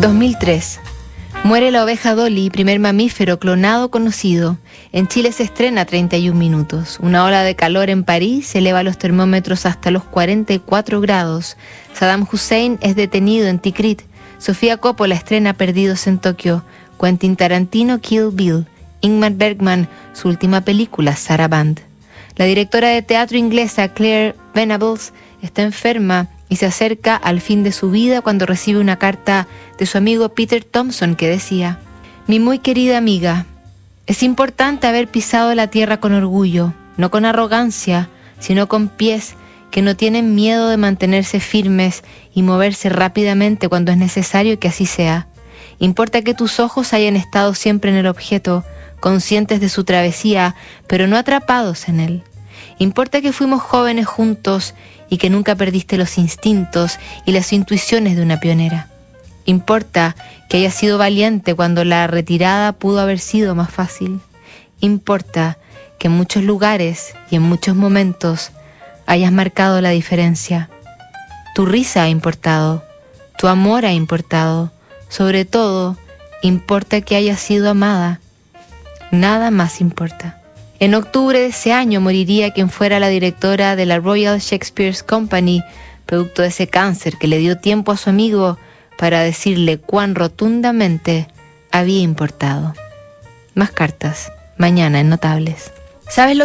2003. Muere la oveja Dolly, primer mamífero clonado conocido. En Chile se estrena 31 minutos. Una ola de calor en París eleva los termómetros hasta los 44 grados. Saddam Hussein es detenido en Tikrit. Sofía Coppola estrena Perdidos en Tokio. Quentin Tarantino Kill Bill. Ingmar Bergman, su última película, Sarah Band. La directora de teatro inglesa Claire Venables está enferma y se acerca al fin de su vida cuando recibe una carta de su amigo Peter Thompson que decía, Mi muy querida amiga, es importante haber pisado la tierra con orgullo, no con arrogancia, sino con pies que no tienen miedo de mantenerse firmes y moverse rápidamente cuando es necesario que así sea. Importa que tus ojos hayan estado siempre en el objeto, conscientes de su travesía, pero no atrapados en él. Importa que fuimos jóvenes juntos y que nunca perdiste los instintos y las intuiciones de una pionera. Importa que hayas sido valiente cuando la retirada pudo haber sido más fácil. Importa que en muchos lugares y en muchos momentos hayas marcado la diferencia. Tu risa ha importado, tu amor ha importado, sobre todo, importa que hayas sido amada. Nada más importa. En octubre de ese año moriría quien fuera la directora de la Royal Shakespeare Company, producto de ese cáncer que le dio tiempo a su amigo para decirle cuán rotundamente había importado. Más cartas, mañana en Notables. ¿Sabes lo que